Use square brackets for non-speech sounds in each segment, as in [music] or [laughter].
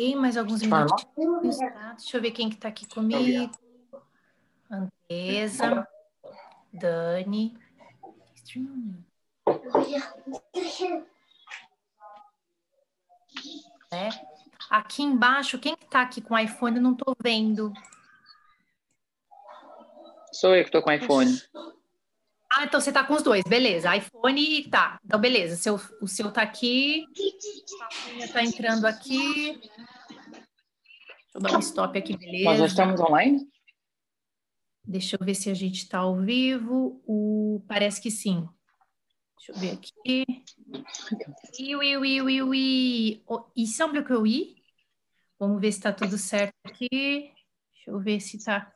Tem mais alguns minutinhos, tá? Deixa eu ver quem que tá aqui comigo. Andresa, Dani. É. Aqui embaixo, quem que tá aqui com iPhone? Eu não tô vendo. Sou eu que tô com iPhone. Ah, então você tá com os dois, beleza. iPhone tá. Então, beleza. Seu, o seu tá aqui. A tá entrando aqui. Deixa eu dar um stop aqui, beleza. Nós já estamos online? Deixa eu ver se a gente está ao vivo. O... Parece que sim. Deixa eu ver aqui. Oui, oui, oui. Oh, il semble que oui. Vamos ver se está tudo certo aqui. Deixa eu ver se está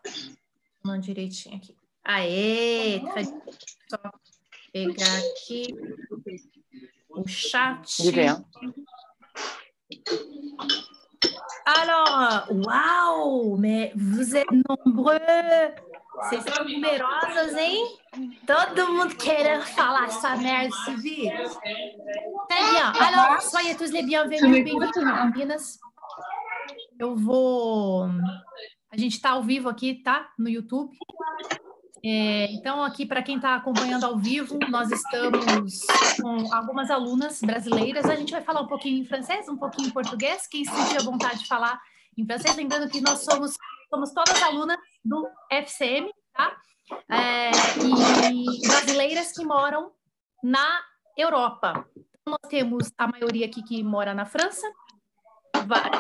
direitinho aqui. Aê! Tá... Só pegar aqui o chat. Alors, waouh, mais vous êtes nombreux. Vocês são numerosas, hein? Todo mundo querendo falar essa merda esse vídeo. Très bien. Alors, soyez tous les bienvenus, bem-vindos, meninas. Eu vou... A gente está ao vivo aqui, tá? No YouTube. É, então, aqui, para quem está acompanhando ao vivo, nós estamos com algumas alunas brasileiras. A gente vai falar um pouquinho em francês, um pouquinho em português. Quem sentir a vontade de falar em francês, lembrando que nós somos, somos todas alunas do FCM, tá? É, e brasileiras que moram na Europa. Então, nós temos a maioria aqui que mora na França,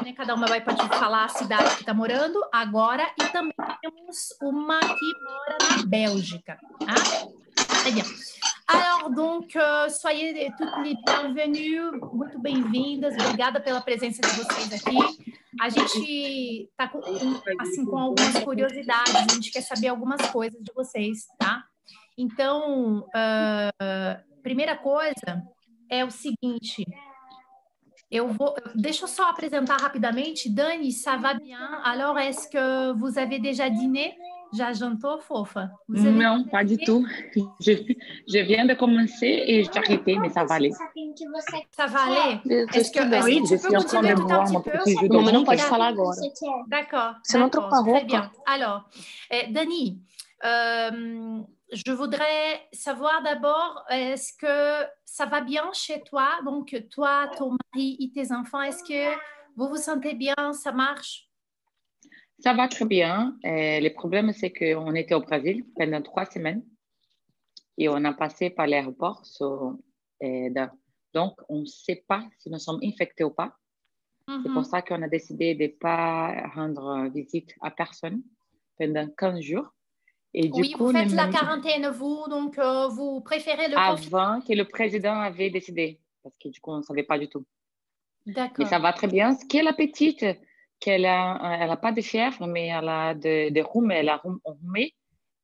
né, cada uma vai falar a cidade que está morando agora, e também temos uma que mora na Bélgica. Tá? Très bien. Alors, donc, uh, soyez toutes les bienvenues, muito bem-vindas, obrigada pela presença de vocês aqui. A gente está com, assim, com algumas curiosidades, a gente quer saber algumas coisas de vocês, tá? Então, uh, primeira coisa é o seguinte, eu vou, deixa eu só apresentar rapidamente. Dani, ça va bien? Alors, est-ce que vous avez déjà dîné? Já jantou, fofa? Vous avez non, pas du tout. Je, je, viens de commencer et j'ai arrêté, mais ça va aller. Ça va aller? Est-ce que, est suis en train de boire mon petit jus Não, mas não pode falar agora. D'accord. Você não trocou a roupa? Très bien. Alors, eh, Dani, euh, je voudrais savoir d'abord, est-ce que ça va bien chez toi? Donc, toi, ton mari et tes enfants, est-ce que vous vous sentez bien? Ça marche? Ça va très bien. Euh, le problème, c'est qu'on était au Brésil pendant trois semaines et on a passé par l'aéroport. So, euh, donc, on ne sait pas si nous sommes infectés ou pas. Mm -hmm. C'est pour ça qu'on a décidé de ne pas rendre visite à personne pendant 15 jours. Et du oui, coup, vous faites la quarantaine, vous, donc euh, vous préférez le Avant que le président avait décidé, parce que du coup, on ne savait pas du tout. D'accord. Mais ça va très bien. Ce qui est la petite, qu'elle n'a elle a pas de fièvre, mais elle a des de rhume, elle a rhumé.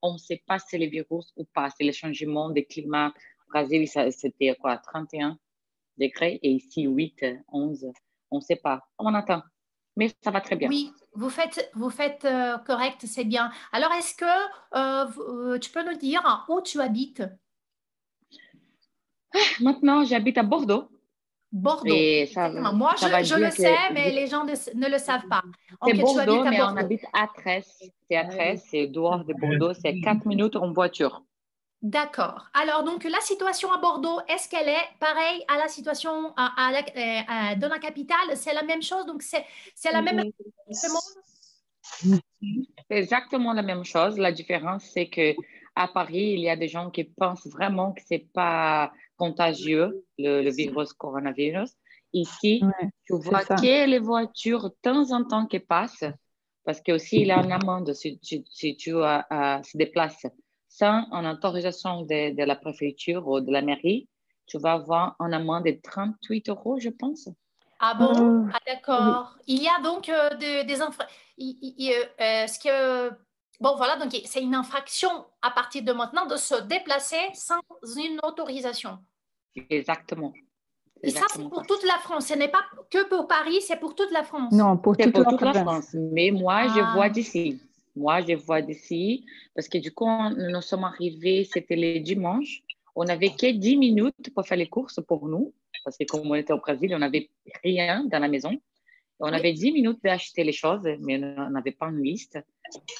On ne sait pas si c'est le virus ou pas. C'est le changement de climat. Au Brésil, c'était quoi, 31 degrés, et ici 8, 11. On ne sait pas. On attend. Mais ça va très bien. Oui, vous faites, vous faites euh, correct, c'est bien. Alors, est-ce que euh, tu peux nous dire où tu habites? Maintenant, j'habite à Bordeaux. Bordeaux. Et ça, Moi, ça je, je le sais, que... mais les gens ne, ne, le savent pas. C'est okay, Bordeaux, mais Bordeaux. on habite à Tresse. C'est à Tresse, c'est dehors de Bordeaux, c'est 4 minutes en voiture. D'accord. Alors, donc, la situation à Bordeaux, est-ce qu'elle est pareille à la situation à, à la, à, dans la capitale? C'est la même chose? Donc, c'est la même C'est exactement la même chose. La différence, c'est que à Paris, il y a des gens qui pensent vraiment que c'est pas contagieux, le, le, virus coronavirus. Ici, ouais, tu vois que les voitures, de temps en temps, qui passent, parce que aussi il y a une amende si, si, si tu uh, uh, se déplaces sans une autorisation de, de, la préfecture ou de la mairie, tu vas avoir une amende de 38 euros, je pense. Ah bon? Euh, Ah d'accord. Oui. Il y a donc euh, de, des infractions. Euh, ce que Bon, voilà, donc c'est une infraction à partir de maintenant de se déplacer sans une autorisation. Exactement. Et ça, c'est pour toute la France. Ce n'est pas que pour Paris, c'est pour toute la France. Non, pour toute, pour la, toute la, France. Mais moi, ah. je vois d'ici. Moi, je vois d'ici. Parce que du coup, nous sommes arrivés, c'était le dimanche. On n'avait que 10 minutes pour faire les courses pour nous. Parce que comme on était au Brésil, on n'avait rien dans la maison. On avait 10 minutes d'acheter les choses, mais on n'avait pas une liste.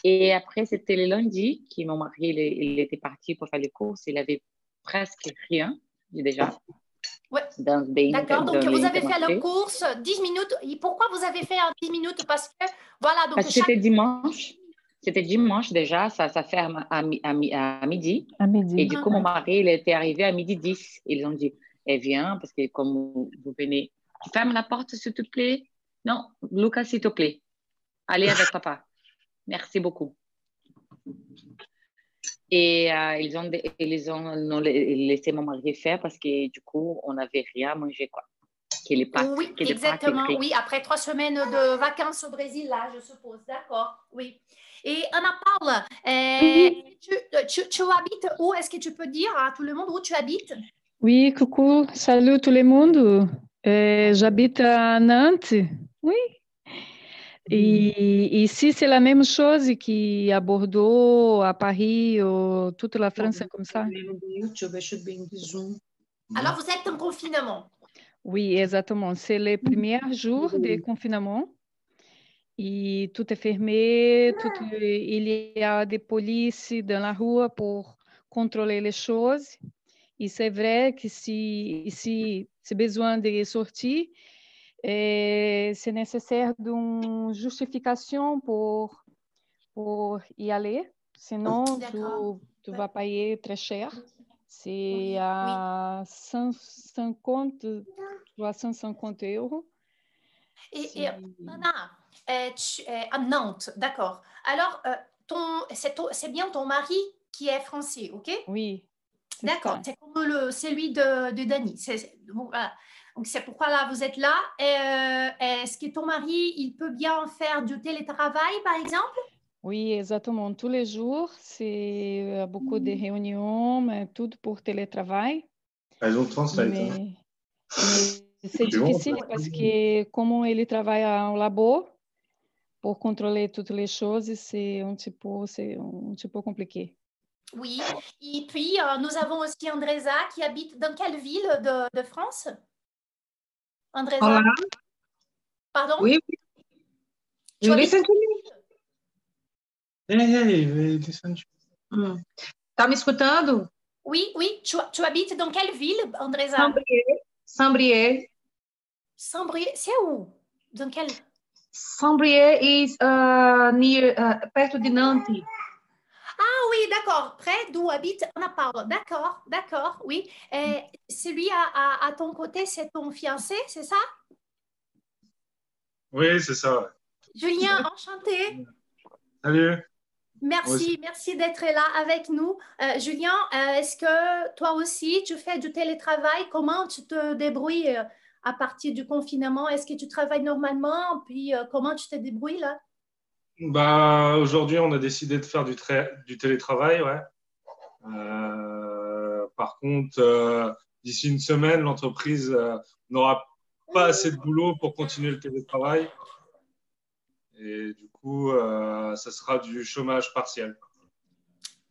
Et après, c'était le lundi que mon mari il, était parti pour faire les courses. Il avait presque rien déjà. Ouais. D'accord, donc vous avez fait la course 10 minutes. Et pourquoi vous avez fait 10 minutes? Parce que, voilà, donc. Parce que c'était dimanche. C'était dimanche déjà, ça, ça ferme à, à, à, midi. À midi. Et du coup, mon mari, il était arrivé à midi 10. Ils ont dit, elle vient, parce que comme vous venez, tu fermes la porte, s'il te plaît? Non, Lucas, s'il te plaît. Allez avec [laughs] papa. Merci beaucoup. Et euh, ils, ont, ils ont laissé mon mari faire parce que du coup, on n'avait rien à manger. Quoi. les oui, exactement. oui, après trois semaines de vacances au Brésil, là, je suppose. D'accord, oui. Et Anna Paula, euh, tu, tu, tu, habites où? Est-ce que tu peux dire à tout le monde où tu habites? Oui, coucou, salut tout le monde. Euh, J'habite à Nantes. Oui. Et ici, c'est la même chose qu'à Bordeaux, à Paris, ou toute la France, comme ça. Alors, vous êtes en confinement? Oui, exactement. C'est le premier jour de confinement. Et tout est fermé, tout, il y a des polices dans la rue pour contrôler les choses. Et c'est vrai que si, si c'est besoin de sortir, c'est nécessaire d'une justification pour, pour y aller. Sinon, tu, tu, vas payer très cher. C'est à 150, 350 euros. Et, et euh, tu, euh, à Nantes, d'accord. Alors, euh, ton, c'est bien ton mari qui est français, ok? Oui. D'accord, c'est comme le, celui de, de Dani. voilà. Donc, c'est pourquoi là, vous êtes là. Euh, est-ce que ton mari, il peut bien faire du télétravail, par exemple? Oui, exactement. Tous les jours, c'est euh, beaucoup de mm. réunions, mais tout pour télétravail. Elles ont translate. Mais, hein. mais c'est difficile parce que comme il travaille en labo, pour contrôler toutes les choses, c'est un petit peu, c'est un petit peu compliqué. Oui, et puis euh, nous avons aussi Andresa qui habite dans quelle ville de, de France Andresa Olá. Pardon Oui, oui. Listen to hum. Tá me escutando? Oui, oui. Tu, tu habites dans quelle ville, Andresa Saint-Brieuc. Saint-Brieuc. Saint-Brieuc, c'est où Dans quelle Saint-Brieuc is uh, near, uh, perto de Nantes. Ah oui, d'accord. Près d'où habite Anna Paula. D'accord, d'accord, oui. Et celui à, à, ton côté, c'est ton fiancé, c'est ça? Oui, c'est ça. Julien, enchanté. Salut. Merci, merci d'être là avec nous. Euh, Julien, euh, est-ce que toi aussi, tu fais du télétravail? Comment tu te débrouilles euh, à partir du confinement? Est-ce que tu travailles normalement? Puis comment tu te débrouilles là? Bah, aujourd'hui, on a décidé de faire du, du télétravail, ouais. Euh, par contre, euh, d'ici une semaine, l'entreprise euh, n'aura pas assez de boulot pour continuer le télétravail. Et du coup, ça sera du chômage partiel.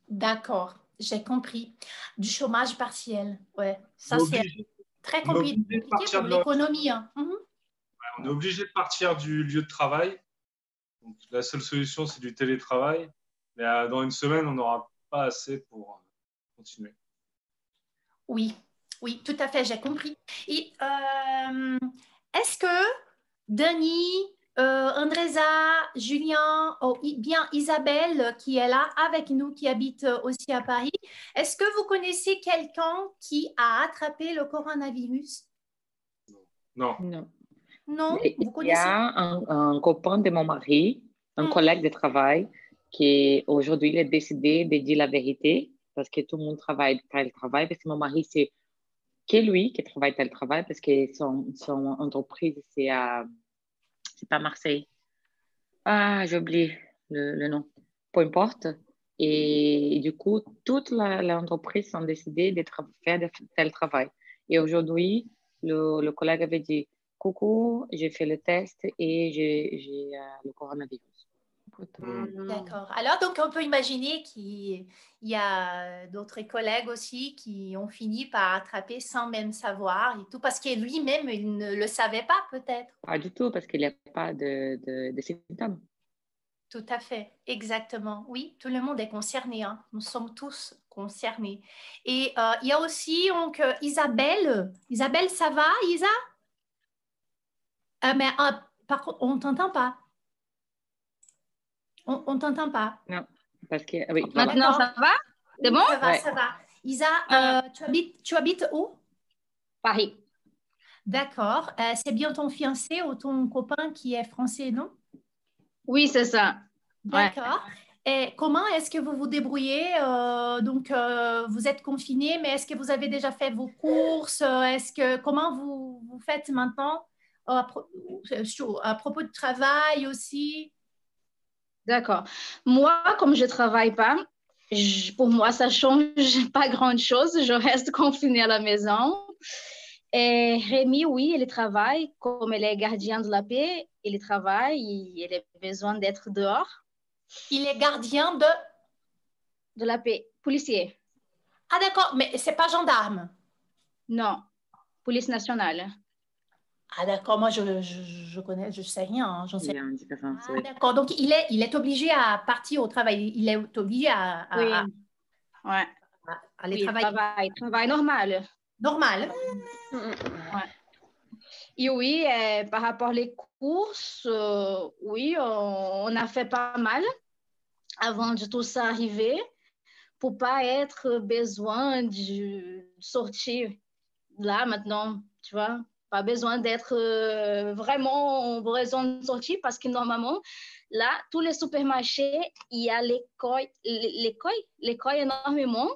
D'accord, j'ai compris. Du chômage partiel, ouais. Ça, c'est très compliqué pour l'économie. Hein. Mhm. on est obligé de partir du lieu de travail donc, la seule solution, c'est du télétravail. Mais euh, dans une semaine, on n'aura pas assez pour euh, continuer. Oui, oui, tout à fait, j'ai compris. Et euh, est-ce que Denis, Andresa, Julien, ou bien Isabelle, qui est là avec nous, qui habite aussi à Paris, est-ce que vous connaissez quelqu'un qui a attrapé le coronavirus? Non. Non. Non, Il y a un, copain de mon mari, un hmm. collègue de travail, qui aujourd'hui a décidé de dire la vérité parce que tout le monde travaille tel travail, parce que mon mari, c'est que lui qui travaille tel travail, parce que son, son entreprise, c'est à, c'est pas Marseille. Ah, j'ai oublié le, le, nom. Peu importe. Et, du coup, toute l'entreprise a décidé de faire tel travail. Et aujourd'hui, le, le collègue avait dit, coucou, j'ai fait le test et j'ai euh, le coronavirus. D'accord. Alors, donc, on peut imaginer qu'il y a d'autres collègues aussi qui ont fini par attraper sans même savoir et tout, parce que lui-même, il ne le savait pas peut-être. Pas du tout, parce qu'il n'y a pas de, de, de symptômes. Tout à fait, exactement. Oui, tout le monde est concerné. hein. Nous sommes tous concernés. Et euh, il y a aussi donc, euh, Isabelle. Isabelle, ça va, Isa? Ah, Mais par contre, on ne t'entend pas. On ne t'entend pas. Parce que, oui, Ah, Maintenant, d'accord. ça va? C'est bon? Ça va, Ouais. ça va. Isa, Ah. euh, tu, habites, tu habites où? Paris. D'accord. Euh, c'est bien ton fiancé ou ton copain qui est français, non? Oui, c'est ça. Ouais. D'accord. Et comment est-ce que vous vous débrouillez? Euh, Donc, euh, vous êtes confiné, mais est-ce que vous avez déjà fait vos courses? Euh, Est-ce que comment vous, vous faites maintenant Euh, à, pro- euh, à propos de travail aussi? D'accord. Moi, comme je ne travaille pas, je- pour moi, ça change [laughs] pas grand-chose. Je reste [laughs] confinée à la maison. Et Rémi, oui, il travaille. Comme il est gardien de la paix, il travaille. Il a besoin d'être dehors. Il est gardien de? De la paix. Policier. Ah, d'accord, mais c'est pas gendarme? Non. Police nationale. Ah, d'accord, moi je, je, je connais, je sais rien, hein, j'en sais différence, Ah, oui. d'accord. Donc, il est, il est obligé à partir au travail. Il est obligé à, à- Oui. à- Ouais. à aller Oui, travailler travaille. Travail normal. normal. Et oui, euh, par rapport aux courses, euh, oui, on, on a fait pas mal avant de tout ça arriver pour pas être besoin de sortir là maintenant, tu vois. Pas besoin d'être euh, vraiment en raison de sortir parce que normalement, là, tous les supermarchés, il y a l'école, l'école, l'école énormément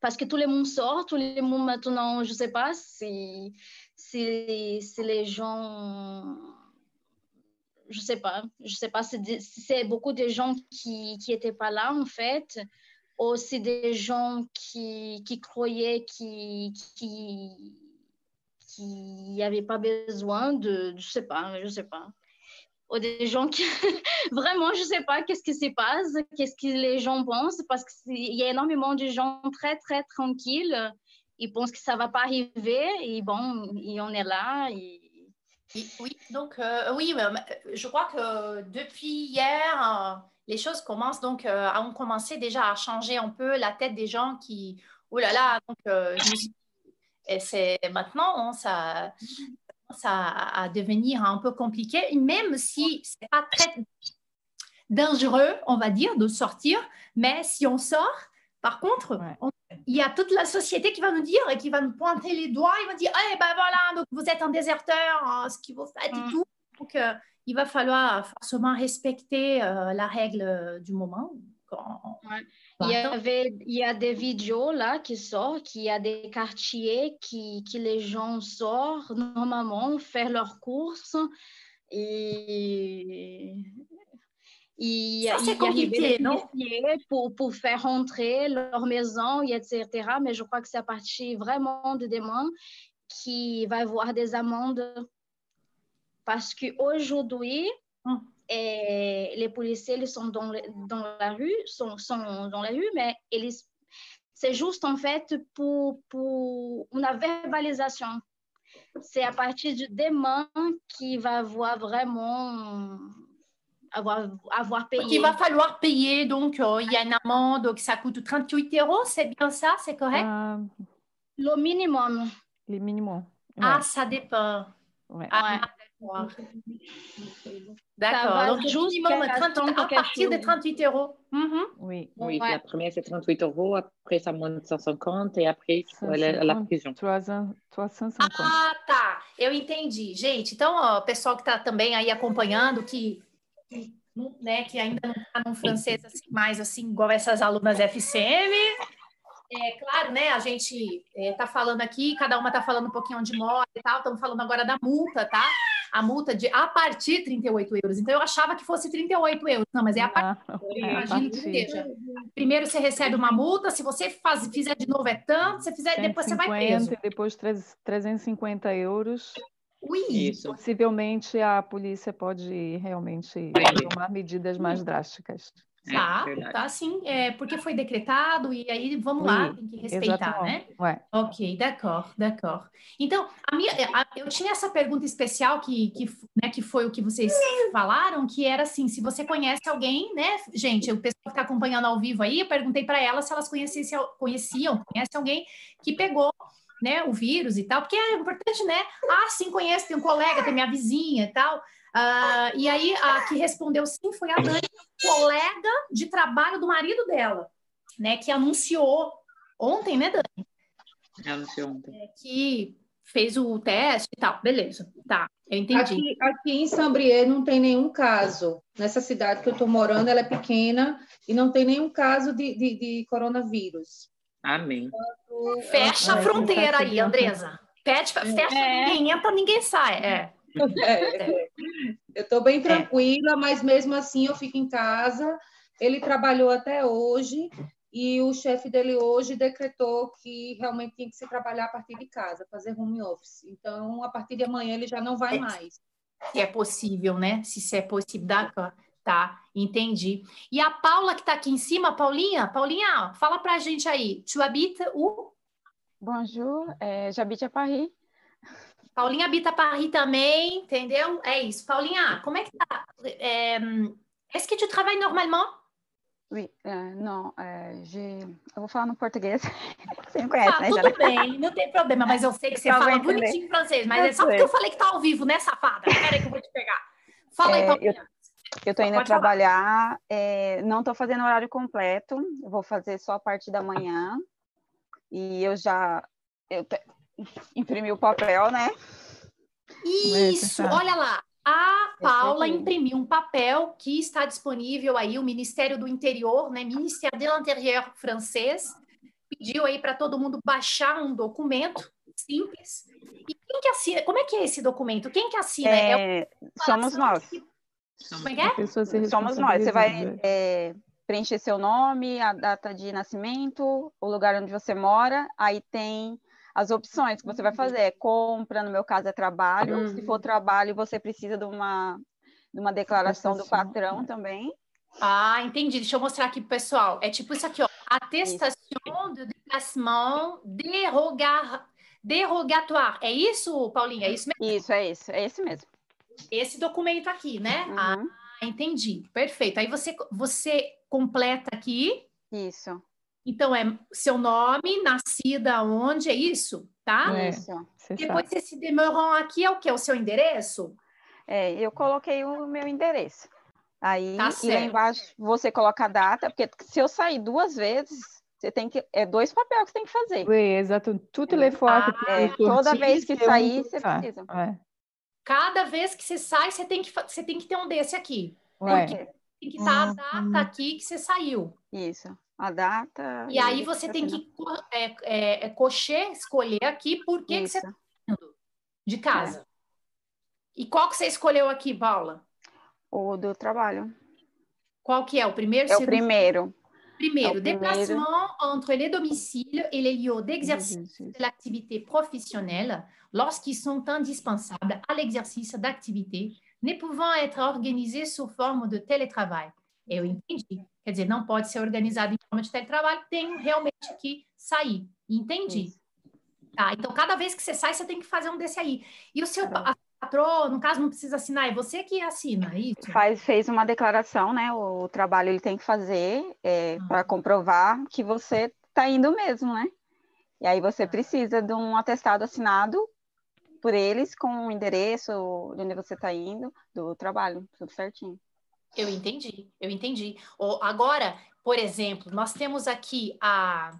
parce que tout le monde sort, tout le monde maintenant, je sais pas si si, si les gens, je sais pas, je sais pas si c'est beaucoup de gens qui qui étaient pas là en fait, ou si des gens qui qui croyaient qui qui qui n'y avaient pas besoin de, je sais pas, je sais pas. Ou des gens qui [laughs] vraiment, je sais pas qu'est-ce qui se passe, qu'est-ce que les gens pensent, parce qu'il y a énormément de gens très très tranquilles ils pensent que ça va pas arriver et bon, et on est là. Oui, donc euh, oui, je crois que depuis hier, euh, les choses commencent donc euh, ont commencé déjà à changer un peu la tête des gens qui, oh là là, donc euh, je me suis et c'est maintenant hein, ça, ça à devenir un peu compliqué, même si c'est pas très dangereux, on va dire, de sortir, mais si on sort, par contre, Ouais. on- il y a toute la société qui va nous dire et qui va nous pointer les doigts, ils vont dire, eh ben voilà, donc vous êtes un déserteur, hein, ce que vous faites et Mm. tout. Donc, euh, il va falloir forcément respecter euh, la règle du moment. Il y, avait, il y a des vidéos là qui sortent, qu'il y a des quartiers qui, qui les gens sortent normalement faire leurs courses et il, Ça, c'est il y arrivait compliqué, des non? pour, pour faire rentrer leur maison, et etc. Mais je crois que c'est à partir vraiment de demain qu'il va y avoir des amendes parce qu'aujourd'hui, Hum. Et les policiers ils sont dans, le- dans la rue, sont, sont dans la rue, mais ils, c'est juste en fait pour, pour une verbalisation. C'est à partir de demain qu'il va avoir vraiment avoir, avoir payé. Donc, il va falloir payer, donc euh, il y a une amende, donc ça coûte 38 euros, c'est bien ça, c'est correct? Ah, le minimum. les minimums. Ah, ça dépend. ouais. Ah, d'accord. Donc, minimum 38 100 à partir de chose. 38 euros. Mhm. Oui. Oui, Ouais. la première, c'est 38 euros. Après, ça monte 150 et après, il faut aller à la 150, prison. 300, 350. Ah, tá. Eu entendi. Gente, então, ó, o pessoal que está também aí acompanhando, que, né, que ainda não está no francês assim, mais assim, igual essas alunas FCM. É claro, né? A gente está falando aqui, cada uma está falando um pouquinho de moda e tal. Estamos falando agora da multa, tá? A multa de a partir de 38 euros. Então, eu achava que fosse 38 euros. Não, mas é a partir. Ah, Eu é a imagino que seja. Primeiro você recebe uma multa, se você faz, fizer de novo é tanto, se fizer, depois você vai 150 preso. e depois treze- 350 euros Ui, Isso. Possivelmente a polícia pode realmente tomar medidas mais drásticas. É, tá, verdade. tá sim, é, porque foi decretado e aí vamos lá, tem que respeitar, né? Ouais. Ok, d'accord, d'accord. Então, a minha, a- eu tinha essa pergunta especial que, que, né, que foi o que vocês falaram, que era assim, se você conhece alguém, né, gente, o pessoal que está acompanhando ao vivo aí, eu perguntei para elas se elas conheciam, conheciam, conhece alguém que pegou, né, o vírus e tal, porque é importante, né? Ah, sim, conheço, tem um colega, tem minha vizinha e tal. Ah, e aí, a que respondeu sim foi a Dani, colega de trabalho do marido dela, né, que anunciou ontem, né, Dani? Anunciou ontem. que fez o teste e tal. Beleza, tá, eu entendi. Aqui, aqui em Saint-Brieuc não tem nenhum caso. Nessa cidade que eu estou morando, ela é pequena e não tem nenhum caso de, de, de coronavírus. Amém. Fecha a fronteira aí, Andresa. Fecha, fecha É. ninguém entra, ninguém sai. É. É, eu estou bem tranquila, mas mesmo assim eu fico em casa. Ele trabalhou até hoje e o chefe dele hoje decretou que realmente tinha que se trabalhar a partir de casa, fazer home office. Então, a partir de amanhã ele já não vai É. mais. Se é possível, né? Se isso é possível, d'accord. Tá, entendi. E a Paula que tá aqui em cima, Paulinha, Paulinha, fala pra gente aí. Tu habites où? Bonjour, euh, j'habite à Paris. Paulinha habita Paris também, entendeu? É isso. Paulinha, como é que tá? É, Est-ce que tu travailles normalement? Oui, euh, non, euh, j'ai... eu vou falar no português. [laughs] Você me conhece, Ah, né, tudo Jana? bem, não tem problema, mas eu sei que você Eu fala bonitinho em francês, mas Eu é só porque eu falei que tá ao vivo, né, safada? Peraí que eu vou te pegar. Fala aí, É, Paulinha. Eu tô indo Pode falar. trabalhar, é, não tô fazendo horário completo, eu vou fazer só a parte da manhã. E eu já eu te- imprimi o papel, né? Isso, tá. olha lá. A Paula imprimiu um papel que está disponível aí, o Ministério do Interior, né, Ministério de l'Intérieur francês, pediu aí para todo mundo baixar um documento simples. E quem que assina? Como é que é esse documento? Quem que assina? É É, somos nós. Como é que é? Somos nós. Você vai é, preencher seu nome, a data de nascimento, o lugar onde você mora, aí tem as opções que você vai fazer. É compra, no meu caso é trabalho. Se for trabalho, você precisa de uma, de uma declaração do patrão também. Ah, entendi. Deixa eu mostrar aqui pro pessoal. É tipo isso aqui, ó. Attestation de déplacement déroga... dérogatoire. É isso, Paulinha? É isso mesmo? Isso, é isso, é esse mesmo. Esse documento aqui, né? Ah, Uhum, entendi. Perfeito. Aí você, você completa aqui. Isso, Então, é seu nome, nascida onde, é isso? Tá? É. isso. Você Depois, sabe. esse demeurant aqui é o quê? O seu endereço? É, eu coloquei o meu endereço. Aí, Tá e lá embaixo você coloca a data, porque se eu sair duas vezes, você tem que. É dois papéis que você tem que fazer. Exato. Toutes les fois que tu É, toda vez que um sair, você precisa. Ouais. Cada vez que você sai, você tem que, você tem que ter um desse aqui. Ouais. Porque tem que estar a data aqui que você saiu. Isso. A data. E aí você tem que é, é, é, cocher, escolher aqui por que, que você está indo de casa. E qual que você escolheu aqui, Paula? O do trabalho. Qual que é? O primeiro, É o primeiro. Primeiro, É primeiro. déplacement entre les domiciles et les lieux d'exercice de l'activité professionnelle lorsqu'ils sont indispensables à l'exercice d'activité, ne pouvant être organisés sous forme de télétravail. Eu entendi. Quer dizer, não pode ser organizado em forma de teletrabalho, tem realmente que sair. Entendi. Isso. Tá, então cada vez que você sai, você tem que fazer um desse aí. E o seu pa- patrão, no caso, não precisa assinar, é você que assina, é isso? Faz, fez uma declaração, né? O trabalho ele tem que fazer Ah. para comprovar que você está indo mesmo, né? E aí você Ah. precisa de um atestado assinado por eles com o endereço de onde você está indo, do trabalho, tudo certinho. Eu entendi, eu entendi. Agora, por exemplo, nós temos aqui a,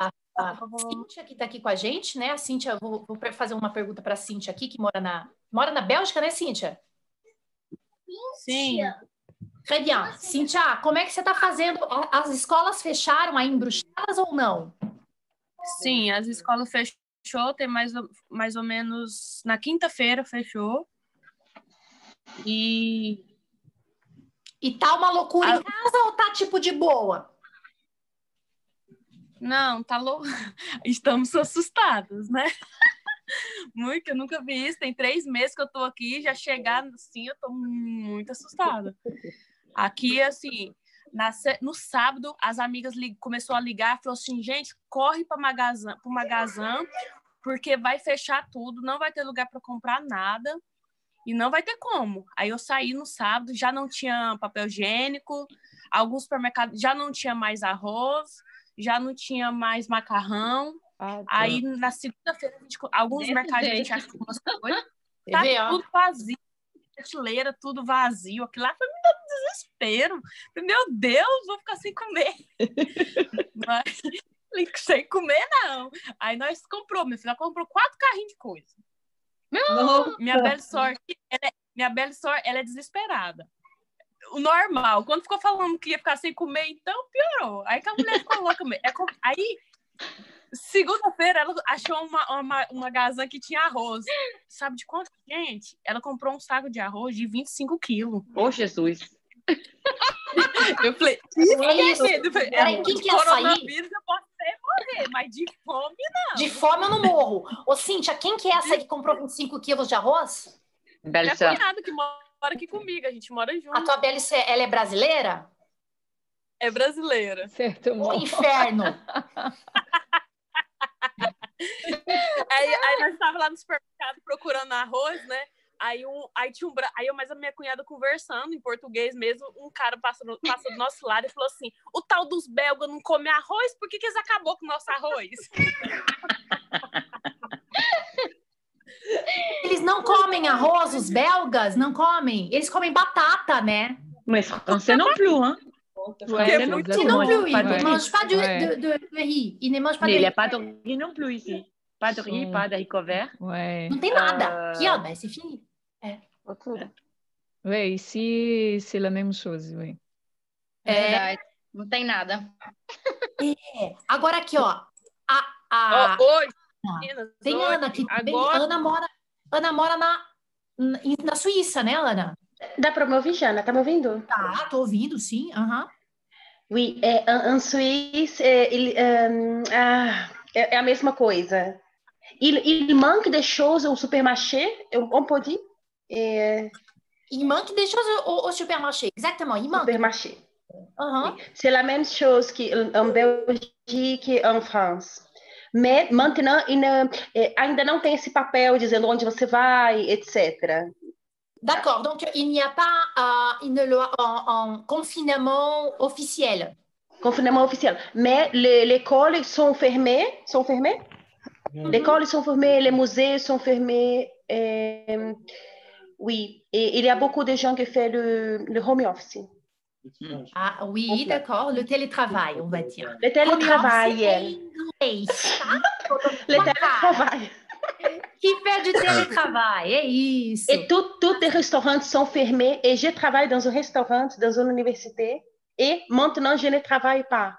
a, a Cíntia que está aqui com a gente, né? A Cíntia, vou, vou fazer uma pergunta para a Cíntia aqui, que mora na, mora na Bélgica, né, Cíntia? Sim, Très bien. Cíntia, como é que você está fazendo? As escolas fecharam aí em Bruxelas ou não? sim, as escolas fechou, tem mais, ou- mais ou menos na quinta-feira fechou. E E tá uma loucura em Ah. casa ou tá tipo de boa? não, tá louco. [laughs] Estamos assustados, né? [laughs] muito, eu nunca vi isso. Tem três meses que eu tô aqui, já chegar assim, eu tô muito assustada. Aqui, assim, na, no sábado, as amigas começou a ligar e falou assim: gente, corre para o Magazan, porque vai fechar tudo, não vai ter lugar para comprar nada e não vai ter como. Aí eu saí no sábado, já não tinha papel higiênico, alguns supermercados já não tinha mais arroz, já não tinha mais macarrão. Ah, tá. Aí na segunda-feira, alguns Desse mercados jeito. a gente achou umas coisas, [laughs] tá tudo vazio, prateleira, tudo vazio. Aquilo lá foi me dando desespero. Meu Deus, vou ficar sem comer. [laughs] Mas [laughs] sem comer, não. Aí nós comprou, minha filha comprou quatro carrinhos de coisa. Não. Minha bela sorte, ela é, minha bela sorte, ela é desesperada. O normal, quando ficou falando que ia ficar sem comer, então piorou. Aí que a mulher ficou louca. É, aí Segunda-feira, ela achou uma, uma, uma gazan que tinha arroz. Sabe de quanto? Gente, ela comprou um saco de arroz de 25 quilos. Ô, oh, Jesus! eu falei, é isso. Falei, é, quem quer sair? eu posso morrer, mas de fome não. De fome eu não morro. Ô, Cíntia, quem que é essa que comprou 25 quilos de arroz? Bela é a cunhada que mora aqui comigo, a gente mora junto. A tua Bela, ela é brasileira? É brasileira. Certo, O inferno. [laughs] aí, aí nós estávamos lá no supermercado procurando arroz, né? Aí, um, aí tinha um aí eu mais a minha cunhada conversando em português mesmo, um cara passou, passou do nosso lado e falou assim: o tal dos belgas não come arroz, por que, que eles acabou com o nosso arroz? [laughs] Eles não comem arroz, os belgas não comem. Eles comem batata, né? Mas français non plus, hein? Ouais, non plus, ils ne mangent pas de, de, de, riz. Ils ne mangent pas de riz. Il n'y a pas de riz non plus ici. Pas de riz, pas de haricots verts. Ouais. Não tem nada. Aqui, ó, c'est fini. É. Ouais, ici, c'est la même chose, oui. É verdade. Não tem nada. É. Agora aqui, ó. A, a... Oh, oi, meninas, tem oi. Ana aqui também. Agora... Ana mora, Ana mora na, na Suíça, né, Ana? Dá para me ouvir, Jana? Tá me ouvindo? Tá, tô ouvindo, sim. Uhum. Oui, é, en, en Suíça é, il, um, ah, é, é, a mesma coisa. Il, il manque de choses au supermarché, on peut dire? É... Il manque des choses au, au supermarché, exactement. Il manque. Supermarché. Uhum. C'est la même chose qu'en Belgique e en France. Mais maintenant, ainda não tem esse papel dizendo onde você vai, etc. D'accord, donc il n'y a pas uh, une loi en, en, confinement officiel. Confinement officiel. Mais les, écoles sont fermées, sont fermées. Mm -hmm. Les écoles sont fermées, les musées sont fermés. Et, oui, et il y a beaucoup de gens qui font le, le home office. Ah oui, d'accord, le télétravail, on va dire. Le télétravail. [laughs] le télétravail. qui fait du télétravail, é isso. Et tous les restaurants sont fermés et je travaille dans un restaurant, dans une université et maintenant je ne travaille pas.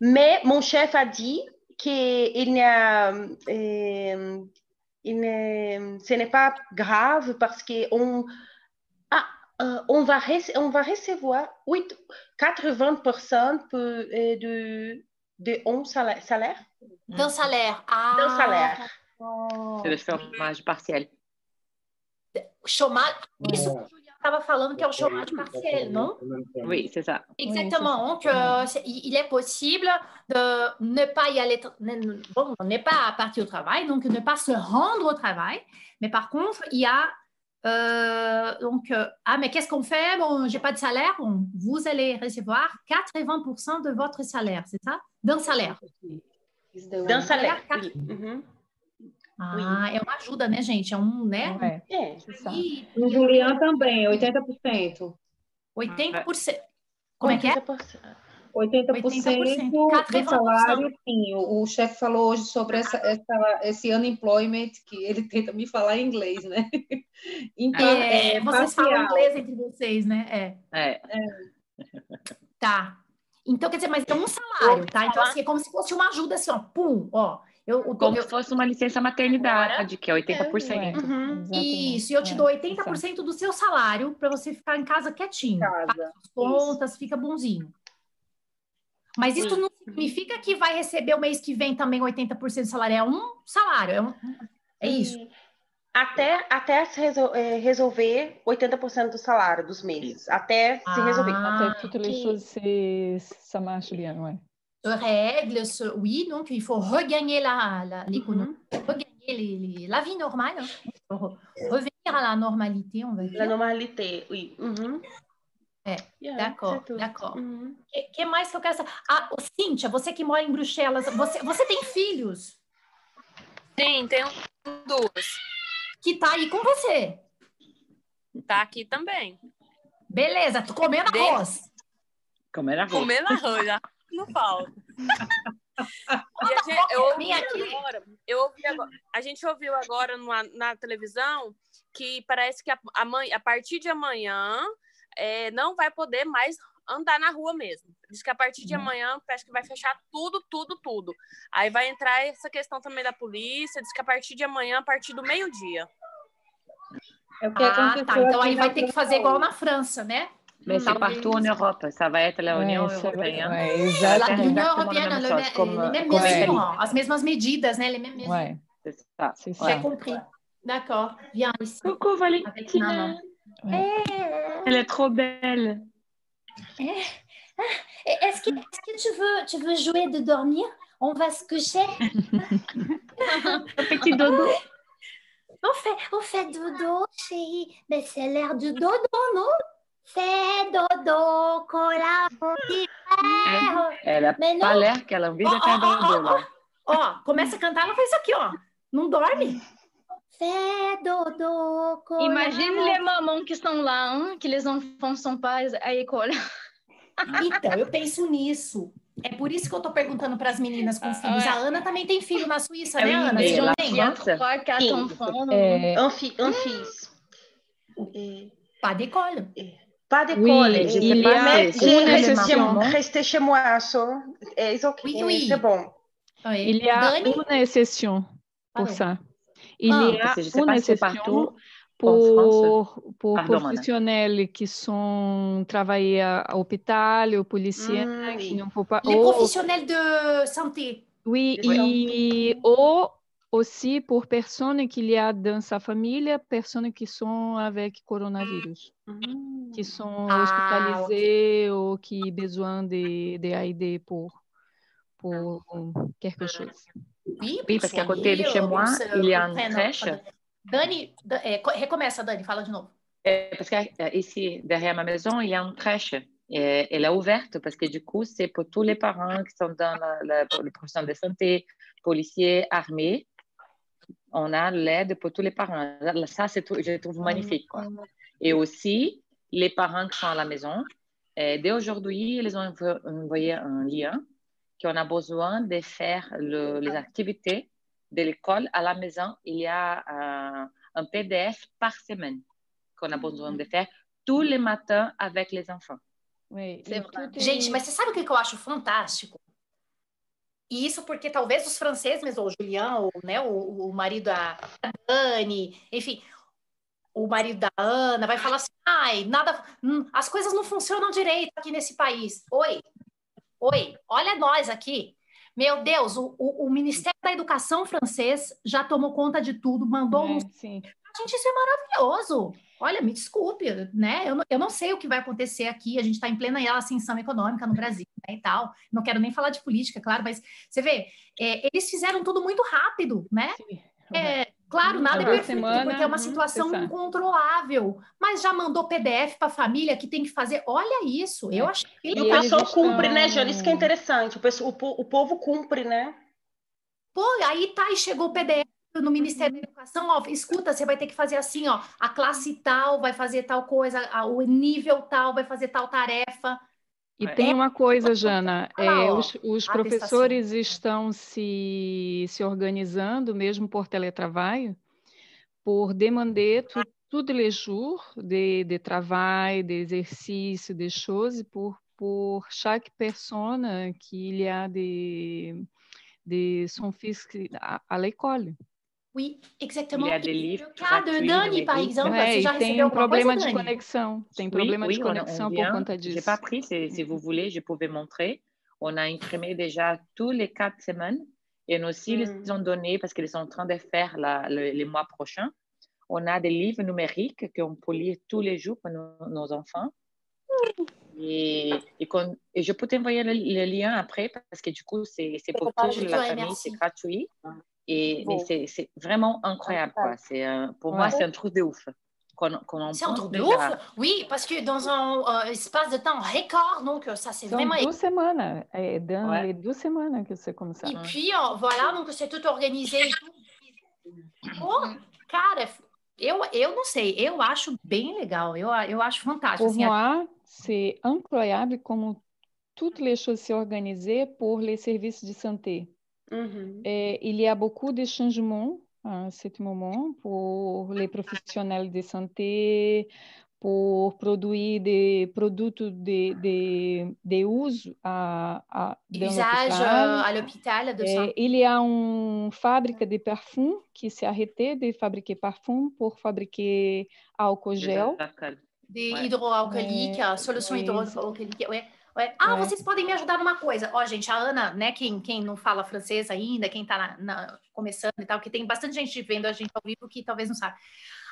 Mais mon chef a dit qu'il n'y a, euh, il ce n'est pas grave parce qu'on ah, euh, on, va on va recevoir 8, 80% pour, euh, de, salaire? D'un salaire. Ah. D'un salaire. Oh. C'est le chômage partiel. Chômage, estava falando que é o chômage partiel, non Oui, c'est ça. Exactement. Donc, euh, il est possible de ne pas y aller, bon, ne pas partir au travail, donc ne pas se rendre au travail. Mais par contre, il y a euh, donc, euh, ah, mais qu'est-ce qu'on fait? Bon, j'ai pas de salaire. Bon, vous allez recevoir 80% de votre salaire, c'est ça? D'un salaire. D'un salaire. Oui. Ah, é uma ajuda, né, gente? É um, né? É, é e, no Julian também, 80%. 80%. Como é que é? 80%, 80% do salário, sim. O, o chefe falou hoje sobre essa, essa, esse unemployment, que ele tenta me falar em inglês, né? [laughs] Então, é, é vocês parcial. falam inglês entre vocês, né? É. é. é. Tá. Então, quer dizer, mas é um salário, tá? Então, assim, é como se fosse uma ajuda, assim, ó, pum, ó. Eu, o, Como eu, se fosse uma licença maternidade, que é 80%. É, uhum. Isso, e eu te dou 80% é, do seu salário para você ficar em casa quietinho. Casa. Paga as contas, isso. fica bonzinho. Mas isso não significa que vai receber o mês que vem também 80% do salário. É um salário. É um... É isso? Até, até se resol- eh, resolver 80% do salário dos meses. Até se resolver. Ah, Até les ok. choses, c'est- ça marche bien, ouais. Se règle, se- oui, donc il faut regagner la, la- l'économie, regagner les- les- la vie normale, hein. Revenir à la normalité, on va La dire. normalité, oui. Uhum. É, Yeah, d'accord, tout. d'accord. Uhum. O que, que mais que eu quero saber? Ah, ô, Cíntia, você que mora em Bruxelas, você, você tem filhos Sim, tem duas. que tá aí com você. Tá aqui também. Beleza, tô comendo De- arroz. Comer arroz. Comendo arroz, já não falta. E a gente, eu [laughs] ouvi agora, eu ouvi agora, a gente ouviu agora numa- na televisão que parece que a, a, mãe, a partir de amanhã é, não vai poder mais andar na rua mesmo. Diz que a partir de amanhã parece que vai fechar tudo, tudo, tudo. Aí vai entrar essa questão também da polícia, diz que a partir de amanhã, a partir do meio-dia. É o que Ah, tá. Então aí vai ter que fazer igual na França, né? Mais c'est partout en Europe. Ça va être la Union Ouais, ça va- européenne. ouais, Lá, exato. União União Exactement Europeana, la même le chose, me- comme, les mêmes comme mesures, elle. hein, as mesmas medidas, né? Les mêmes mesures. Ouais, C'est ça. c'est J'ai ça. compris. D'accord. Viens ici. Coucou Avec Valentina. maman. Elle est trop belle. Est-ce que, est-ce que tu veux, tu veux jouer de dormir On va se coucher [laughs] Petit dodo. On fait, on fait dodo, chérie. Mais c'est l'heure du dodo, non Fais dodo, collabore. Elle a Mais pas non. l'air qu'elle a envie de Oh, faire oh, oh, dodo là. Ó, começa a cantar, ela faz isso aqui, ó. Não dorme? Fais dodo, collabore. Imagine les mamans qui sont là, hein, que les enfants ne sont pas à l'école. Então, eu penso nisso. É por isso que eu tô perguntando para as meninas com filhos. A Ana também tem filho na Suíça, né, Ana? Você Et não tem? France, Trois, quatre Sim. enfants. É, Un, fi- un fils. Et Pas d'école. Pas Oui, d'école. je sais Et- pas, mais c'est- j'ai c'est resté, exception. resté chez moi, so, it's ok, Oui, oui. c'est bon. Oui. il y a Dani? une exception pour Pardon. ça. Il Ah, y a parce que je sais une pas si c'est exception partout pour, pour Pardon, Ana. professionnels qui sont travaillés à, à l'hôpital, aux policiers, Mm, qui oui. n'ont pas... Les ou- professionnels de santé. Oui, Oui. e ou aussi pour personnes qu'il y a dans sa famille, personnes qui sont avec coronavirus, Mm. qui sont Ah, hospitalisées ou qui ont besoin de, de aide pour, pour quelque chose. Oui, Oui, parce qu'à côté de chez moi, il y a une crèche. Dani, da- é, co- recomeça, Dani, fala de novo. Euh, Parce qu'ici, derrière ma maison, il y a une crèche. Et elle est ouverte parce que du coup, c'est pour tous les parents qui sont dans la, la- pour le professionnel de santé, policiers, armés. On a l'aide pour tous les parents. Ça, c'est tout- je trouve magnifique. quoi. Et aussi, les parents qui sont à la maison, euh, dès aujourd'hui, ils ont envo- envoyé un lien qu'on a besoin de faire le- les activités de l'école à la maison. Il y a un, un PDF par semaine qu'on a besoin de faire tous les matins avec les enfants. Oui, C'est vrai. Gente, mas você sabe o que que eu acho fantástico? E isso porque talvez os franceses, mesmo, o Julian, ou, né, o, o marido da Dani, enfim, o marido da Ana vai falar assim, ai, nada, hum, as coisas não funcionam direito aqui nesse país. Oi, oi, olha nós aqui. Meu Deus, o, o, o Ministério da Educação francês já tomou conta de tudo, mandou um É, sim. Gente, isso é maravilhoso. Olha, me desculpe, né? Eu não, eu não sei o que vai acontecer aqui. A gente está em plena ascensão econômica no Brasil, né? E tal. Não quero nem falar de política, claro, mas você vê, é, eles fizeram tudo muito rápido, né? sim. É, claro, nada é perfeito, semana, porque é uma hum, situação exato. incontrolável. Mas já mandou PDF para a família que tem que fazer. Olha isso, eu É. achei E E o eles pessoal cumpre, né, Jane? Isso que é interessante. O, pessoal, o, o povo cumpre, né? Pô, aí tá, e chegou o PDF no Ministério da Educação, ó, escuta, você vai ter que fazer assim, ó, a classe tal vai fazer tal coisa, a- o nível tal vai fazer tal tarefa. E É. tem uma coisa, Jana, é, ó, os, os professores estão se, se organizando, mesmo por teletrabalho, por demander tu, tous les jours de, de travail, de exercício, de choses pour, pour chaque personne qu'il y a de, de son fils à l'école. Oui, exactement. Il y a des E livres le cas de gratuits, Dani, livres. exemple, É, já tem um problema coisa, de Dani? conexão, tem Oui, problema oui, de conexão por conta pas pris, si, si vous voulez, je pouvais montrer. On a imprimé déjà tous les quatre semaines Et aussi, Mm. ils ont donné, parce qu'ils sont en train de faire la- le- les mois prochains, on a des livres numériques qu'on peut lire tous les jours pour nos, nos enfants. Et, et, je peux t'envoyer le, le lien après, parce que du coup, c'est pour toute te la famille, c'est gratuit. Et Bon. c'est c'est vraiment incroyable, quoi. C'est un- pour moi, c'est un truc de ouf. C'est un truc de ouf. Oui, parce que dans un euh, espace de temps record, donc euh, ça c'est vraiment. duas semanas, é, Dan, Ouais. é duas semanas que você começar. E puis, ó, voilà, donc c'est tout organisé. Pô, cara, eu, eu não sei, eu acho bem legal, eu, eu acho fantástico. Pour Assim, moi, c'est incroyable comment toutes les choses sont organisées pour les services de santé. Et il y a beaucoup de changements à ce moment pour les professionnels de santé, pour produire des produits de, de, de uso à, à, dans usage l'hôpital. euh, à l'hôpital de É, santé. il y a une fabrique de parfums qui s'est arrêtée de fabriquer parfums pour fabriquer álcool gel. de Ouais. hidroalcoólica, É, solução é. Ah, É. vocês podem me ajudar numa coisa. Ó, gente, a Ana, né, quem, quem não fala francês ainda, quem tá na- na- começando e tal, que tem bastante gente vendo a gente ao vivo que talvez não sabe.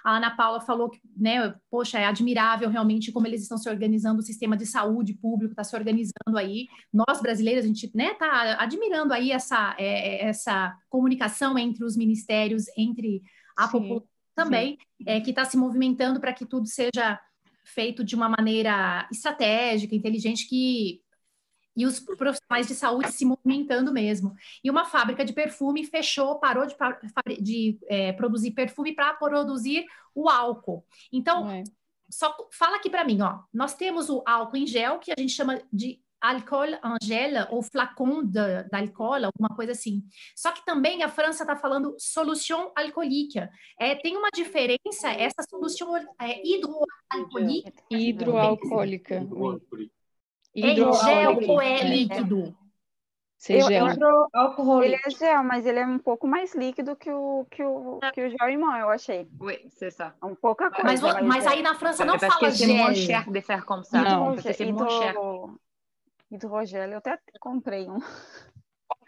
A Ana Paula falou que, né, poxa, é admirável realmente como eles estão se organizando, o sistema de saúde público está se organizando aí. Nós, brasileiros, a gente, né, tá admirando aí essa, é, é, essa comunicação entre os ministérios, entre a Sim, população também, é, que está se movimentando para que tudo seja feito de uma maneira estratégica, inteligente, que e os profissionais de saúde se movimentando mesmo. E uma fábrica de perfume fechou, parou de, de, é, produzir perfume para produzir o álcool. Então, Ouais. só fala aqui para mim, ó. Nós temos o álcool em gel, que a gente chama de álcool en gel, ou flacon d'alcool, alguma coisa assim. Só que também a França está falando solução alcoólica. É, tem uma diferença, essa solução é, hidroalcoólica Hidroalcoólica. é em gel ou é líquido? C'est Eu- gel. Ele é gel, mas ele é um pouco mais líquido que o, que o, que o gel irmão, eu achei. Oui, c'est ça. Um pouca coisa. Mas, mas é. aí na França não parce fala que c'est moins gel. cher de faire comme ça. Non. Parce que c'est moins cher. Hidro... Hidrogel, eu até comprei um.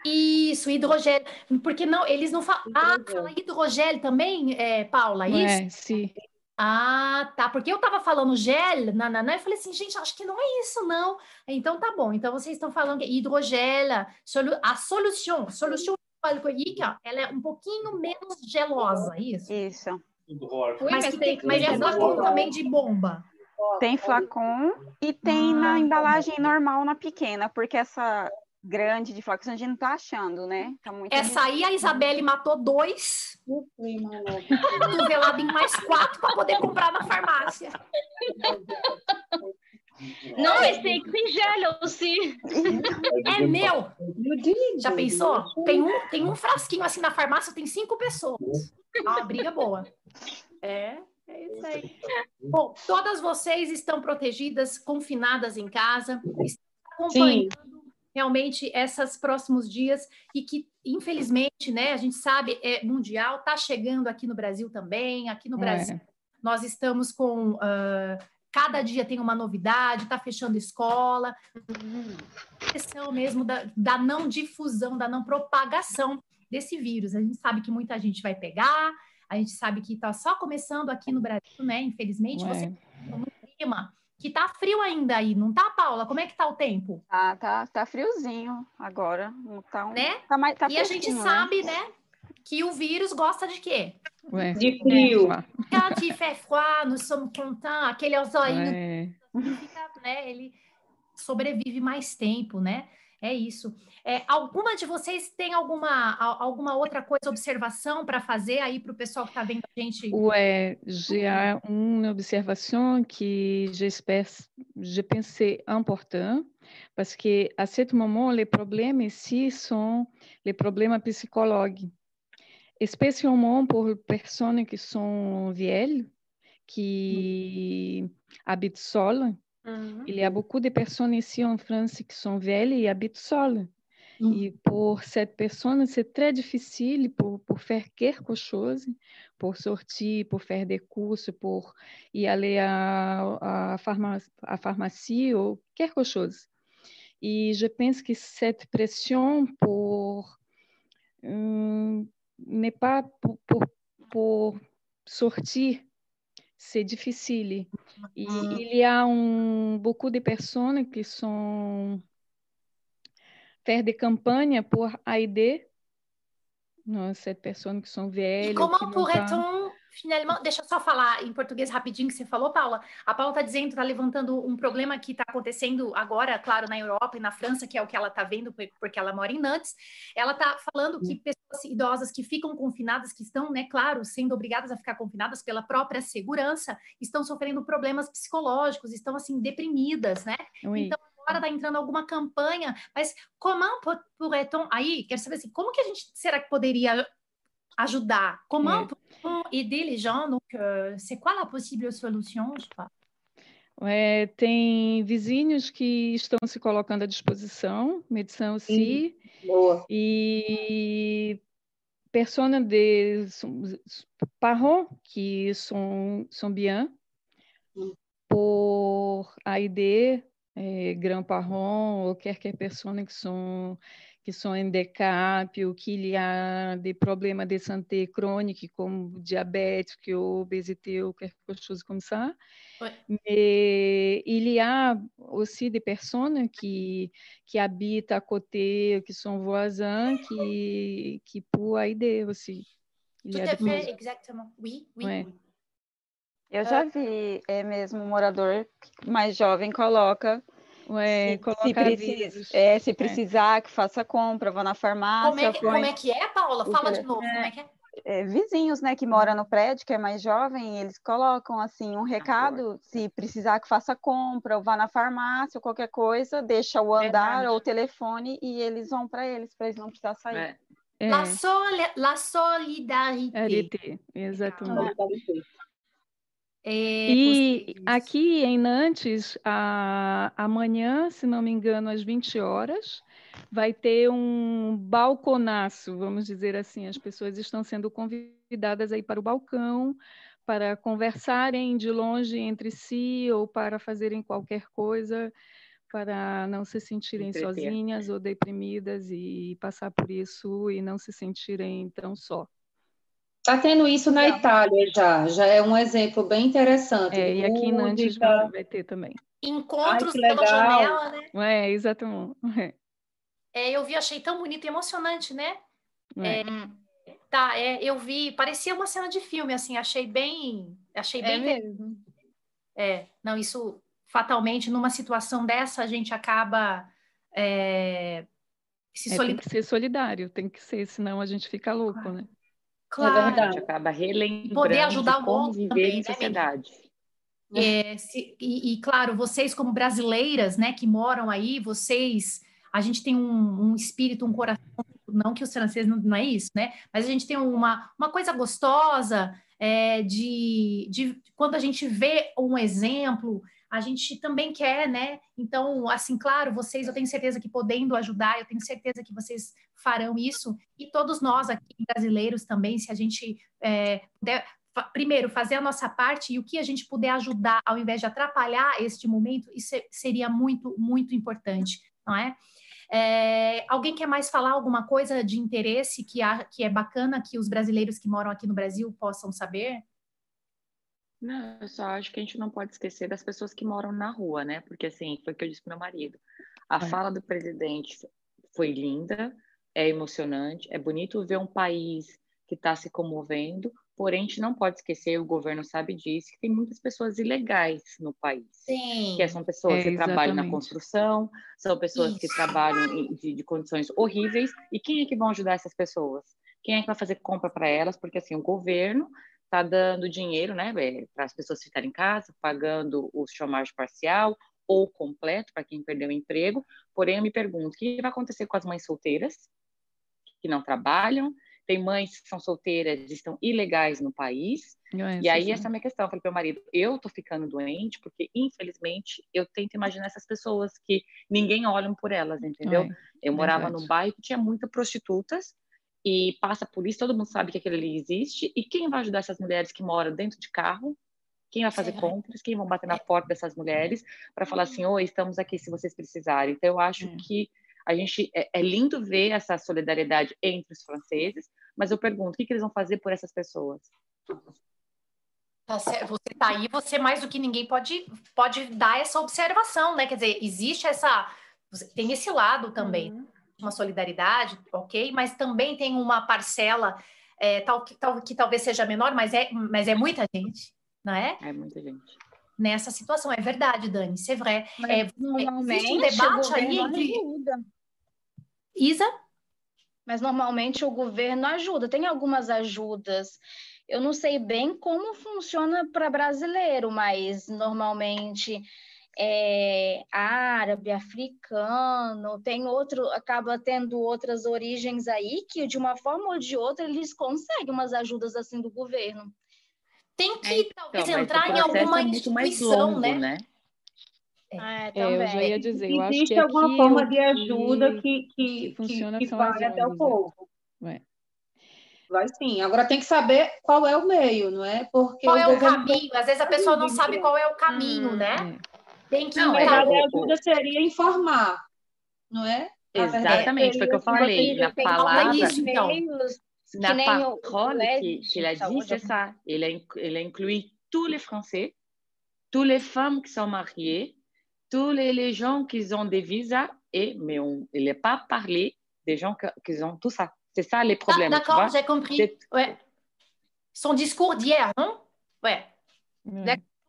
Isso, hidrogel. Porque não, eles não falam. Ah, fala hidrogel também, é, Paula, isso? Ouais, si. Ah, tá. Porque eu tava falando gel, nananã, eu falei assim, gente, acho que não é isso, não. Então tá bom. Então vocês estão falando que hidrogel, solu- a solução, solução alcoólica, ela é um pouquinho menos gelosa, isso? Isso. Mas, mas que tem mas é flacon flacon. também de bomba. Tem flacon e tem Ah, na tá embalagem normal, na pequena, porque essa grande de flacon a gente não tá achando, né? Tá muito Essa aí a Isabelle matou dois, cotovelado em mais quatro para poder comprar na farmácia. C'est écrit gel aussi. É meu! Já pensou? Tem um, tem um frasquinho assim na farmácia, tem cinco pessoas. É uma briga boa. É, é isso aí. Bom, todas vocês estão protegidas, confinadas em casa, estão acompanhando realmente esses próximos dias e que, infelizmente, né, a gente sabe, é mundial, está chegando aqui no Brasil também, aqui no Brasil. Ouais. Nós estamos com. ah, cada dia tem uma novidade, está fechando escola. Questão mesmo da, da não difusão, da não propagação desse vírus. A gente sabe que muita gente vai pegar, a gente sabe que está só começando aqui no Brasil, né? Infelizmente, você Ouais. tá no clima que tá frio ainda aí, não tá, Paula? Como é que tá o tempo? Tá, tá, tá friozinho agora. Não Tá, um, Né? tá mais, tá e a gente né? sabe, né? Que o vírus gosta de quê? Ouais. De frio. Ouais. Quand il fait froid, nous sommes contents, aquele zoinho Ouais. fica, né, ele sobrevive mais tempo, né? É isso. É, alguma de vocês tem alguma, a- alguma outra coisa, observação para fazer aí para o pessoal que está vendo a gente? Ouais, j'ai un- une observation qui, j'espère, je pense, c'est important parce que à ce moment, les problèmes ici sont les problèmes psychologiques, spécialement pour les personnes qui sont vieilles, qui. Uhum. Il y a beaucoup de personnes ici en France qui sont vieilles et habitent seules. Mm. Et pour cette personne, c'est très difficile pour, pour faire quelque chose, pour sortir, pour faire des courses, pour y aller à, à, pharmacie, à pharmacie ou quelque chose. Et je pense que cette pression pour hum, n'est pas pour, pour, pour sortir, c'est difficile. Et il y a um, beaucoup de personnes qui sont faire des campagnes pour aider não, cette personnes que sont velhas. E comment pourrait-on Finalmente, deixa eu só falar em português rapidinho que você falou, Paula. A Paula está dizendo, está levantando um problema que está acontecendo agora, claro, na Europa e na França, que é o que ela está vendo, porque ela mora em Nantes. Ela está falando que pessoas idosas que ficam confinadas, que estão, né, claro, sendo obrigadas a ficar confinadas pela própria segurança, estão sofrendo problemas psicológicos, estão, assim, deprimidas, né? Oui. Então, agora está entrando alguma campanha, mas como pourrait-on... Aí, quero saber assim, como que a gente, será que poderia ajudar. Comment É. peut-on aider les gens Donc, euh, c'est quoi la possible solution je sais pas. É, tem vizinhos que estão se colocando à disposição, medição si, Boa. e personnes de parents qui sont, sont bien Mm. pour aider eh, grands-parents ou quelques personnes qui sont ou qu'il y a des problèmes de santé chroniques comme diabète ou obésité ou quelque chose comme ça. Mais il y a aussi des personnes qui, qui habitent à côté, qui sont voisins, qui, qui peuvent aider aussi. Il Tout à fait, exactement. Oui, oui. Ouais. Eu já vi é, mesmo um morador mais jovem coloca Ouais, se, se, coloca preci- avisos. é, se precisar que faça compra, vá na farmácia, Como é, que, põe- como é que é, Paula? Fala de novo, como é que é? é, vizinhos, né, que moram no prédio, que é mais jovem, eles colocam assim um recado, se precisar que faça compra, ou vá na farmácia, ou qualquer coisa, deixa o andar Verdade. ou o telefone e eles vão para eles, para eles não precisar sair. É. É, La, soli- la solidarité. exatamente. É, E vocês- aqui em Nantes, a- amanhã, se não me engano, às 20 horas, vai ter um balconaço, vamos dizer assim. As pessoas estão sendo convidadas aí para o balcão, para conversarem de longe entre si ou para fazerem qualquer coisa, para não se sentirem Entreter. sozinhas ou deprimidas e passar por isso e não se sentirem tão só. Está tendo isso na Itália já, já é um exemplo bem interessante. É, e aqui em Nantes vai, ter também. Encontros Ai, pela janela, né? É, exatamente. É. É, eu vi, achei tão bonito e emocionante, né? É. Tá, é, eu vi, parecia uma cena de filme, assim, achei bem, achei É bem mesmo. É, não, isso fatalmente, numa situação dessa, a gente acaba é, se É, tem que ser solidário, tem que ser, senão a gente fica louco, né? Claro, A verdade. acaba relembrando Poder ajudar o como viver também, em né, sociedade. É, se- e, e, claro, vocês como brasileiras, né, que moram aí, vocês, a gente tem um, um espírito, um coração, não que os franceses não, não é isso, né? Mas a gente tem uma, uma coisa gostosa é, de, de quando a gente vê um exemplo, a gente também quer, né? Então, assim, claro, vocês, eu tenho certeza que podendo ajudar, eu tenho certeza que vocês farão isso, e todos nós aqui, brasileiros também, se a gente é, puder primeiro, fazer a nossa parte e o que a gente puder ajudar ao invés de atrapalhar este momento, isso seria muito, muito importante, não é? É, alguém quer mais falar alguma coisa de interesse que, a- que é bacana que os brasileiros que moram aqui no Brasil possam saber? Não, eu só acho que a gente não pode esquecer das pessoas que moram na rua, né? Porque assim, foi o que eu disse pro meu marido. A É. fala do presidente foi linda, é emocionante, é bonito ver um país que está se comovendo, porém a gente não pode esquecer, o governo sabe disso, que tem muitas pessoas ilegais no país. Sim. Que são pessoas É, que trabalham na construção, são pessoas que Isso. trabalham em- de, de condições horríveis. E quem é que vão ajudar essas pessoas? Quem é que vai fazer compra para elas? Porque assim, o governo está dando dinheiro, né, para as pessoas ficarem em casa, pagando o chômage parcial ou completo para quem perdeu o emprego. Porém, eu me pergunto, o que vai acontecer com as mães solteiras que não trabalham? Tem mães que são solteiras e estão ilegais no país. É, E aí, sim, essa é a minha questão. Eu falei para meu marido, eu tô ficando doente porque, infelizmente, eu tento imaginar essas pessoas que ninguém olha por elas, entendeu? É, eu morava verdade. no bairro que tinha muitas prostitutas e passa por isso, todo mundo sabe que aquilo ali existe. E quem vai ajudar essas mulheres que moram dentro de carro? Quem vai fazer Sim. compras? Quem vão bater na porta dessas mulheres para falar assim, oi, estamos aqui se vocês precisarem. Então, eu acho É. que A gente é, é lindo ver essa solidariedade entre os franceses, mas eu pergunto, o que, que eles vão fazer por essas pessoas? Tá. Você tá aí, você mais do que ninguém pode, pode dar essa observação, né? Quer dizer, existe essa. Tem esse lado também, uhum. Uma solidariedade, ok, mas também tem uma parcela é, tal, que, tal, que talvez seja menor, mas é, mas é muita gente, não é? É muita gente. Nessa situação, é verdade, Dani, c'est vrai. Mas, é, normalmente, um debate aí entre. Ajuda. Isa? Mas normalmente o governo ajuda, tem algumas ajudas eu não sei bem como funciona para brasileiro, mas normalmente é árabe, africano, tem outro, acaba tendo outras origens aí que de uma forma ou de outra eles conseguem umas ajudas assim do governo. Tem que é, então, talvez entrar em alguma é instituição, longo, né? né? É, é, eu já ia dizer, eu Existe acho que alguma forma de ajuda que, que, que, funciona que, que vai até o povo. É. Vai sim. Agora tem que saber qual é o meio, não é? Porque qual o é o caminho? Às vezes a pessoa não sabe qual é o caminho, hum, né? É. Tem que. Não, a verdade, a ajuda seria informar, não é? Exatamente, foi o que eu falei. Na palavra. Então. Na parole que, que ele a dit, c'est ça. Il a, il a inclus tous les Français, toutes les femmes qui sont mariées, tous les, les gens qui ont des visas, et, mais on, il n'a pas parlé des gens qui, ont tout ça. C'est ça les problèmes. Ah, D'accord, j'ai compris. Ouais. Son discours d'hier, non? Ouais. Hum.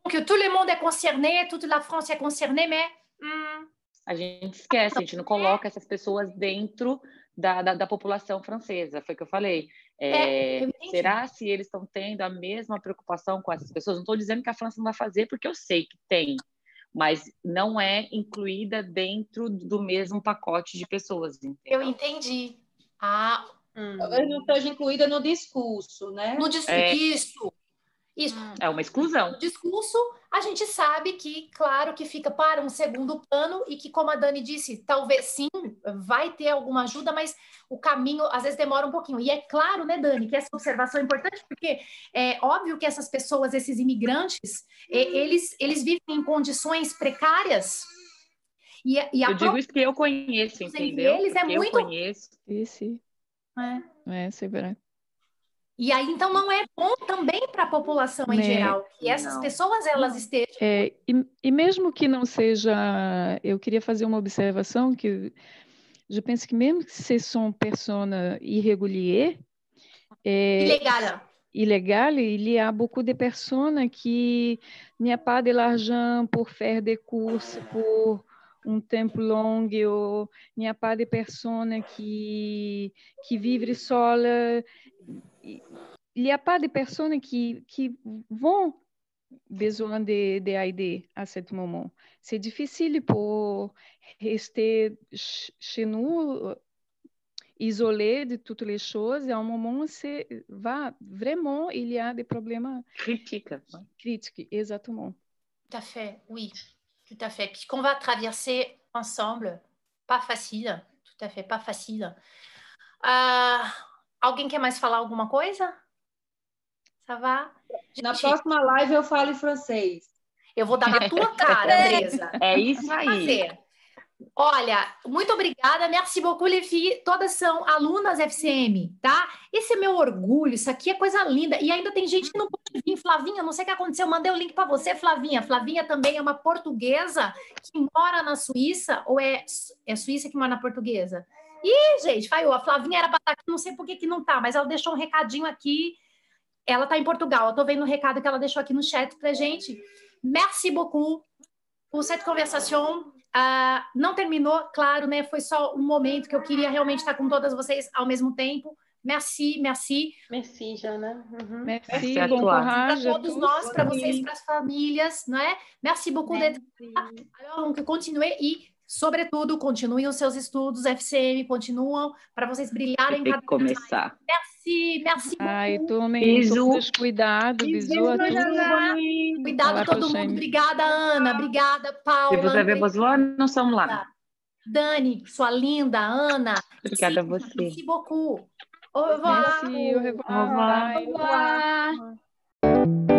Tout le monde é concerné, toute la France é concernée, mais. Hum... A gente esquece, a gente não coloca essas pessoas dentro da, da, da população francesa, foi o que eu falei. É, é, será se eles estão tendo a mesma preocupação com essas pessoas? Não estou dizendo que a França não vai fazer, porque eu sei que tem, mas não é incluída dentro do mesmo pacote de pessoas. Entendeu? Eu entendi. Ah, Talvez não esteja incluída no discurso, né? No discurso. É. Isso. Isso. É uma exclusão. No discurso, a gente sabe que, claro, que fica para um segundo plano e que, como a Dani disse, talvez sim, vai ter alguma ajuda, mas o caminho às vezes demora um pouquinho. E é claro, né, Dani, que essa observação é importante, porque é óbvio que essas pessoas, esses imigrantes, eles, eles vivem em condições precárias. E, e eu digo isso que eu conheço, entendeu? Eles é muito. Eu conheço. Esse. É, é verdade. E aí, então, não é bom também para a população em né? geral que essas não. pessoas elas estejam. É, e, e, mesmo que não seja, eu queria fazer uma observação que eu penso que mesmo que se são persona irrégulier, é, ilegal, ilegal, il y a beaucoup de personnes qui n'y a pas de l'argent pour faire des courses, pour um tempo longo, il n'y a pas de personnes qui, qui vivent seules. Il n'y a pas de personnes qui, qui vont besoin de, de aide à ce moment. C'est difficile pour rester chez nous isolé de toutes les choses. À un moment, c'est va vraiment, il y a des problèmes critiques. Critiques, exactement. Tout à fait, oui. Tout à fait. Puis qu'on va traverser ensemble. Pas facile. Tout à fait, pas facile. Uh, alguém quer mais falar alguma coisa? Ça va? Na próxima live eu falo em francês. Eu vou dar na tua [laughs] cara, Andresa. É isso aí. Fazer. Olha, muito obrigada, merci beaucoup, les filles. Todas são alunas FCM, tá? Esse é meu orgulho, isso aqui é coisa linda. E ainda tem gente que não pode vir. Flavinha, não sei o que aconteceu, mandei o link para você, Flavinha. Flavinha também é uma portuguesa que mora na Suíça, ou é, é Suíça que mora na portuguesa? Ih, gente, falhou. A Flavinha era para estar aqui, não sei por que, que não tá, mas ela deixou um recadinho aqui. Ela tá em Portugal. Eu tô vendo o recado que ela deixou aqui no chat pra gente. Merci beaucoup por cette conversation. Uh, não terminou, claro, né? Foi só um momento que eu queria realmente estar com todas vocês ao mesmo tempo. Merci, merci. Merci, Jana. Uhum. Merci, merci bon courage. Para todos nós, para vocês, para as famílias, não é? Merci beaucoup d'être là. Alors, continuer e, sobretudo, continuem os seus estudos, FCM, continuam para vocês brilharem cada começar. Mais. Merci, merci Ai, tomem todos cuidado, bisu a todos. Cuidado todo mundo. Obrigada, Ana. Obrigada, Paula. Se você vê lá, nós somos lá. Dani, sua linda, Ana. Obrigada a você. Merci beaucoup. Au revoir. Merci, au revoir. Au revoir. Au revoir.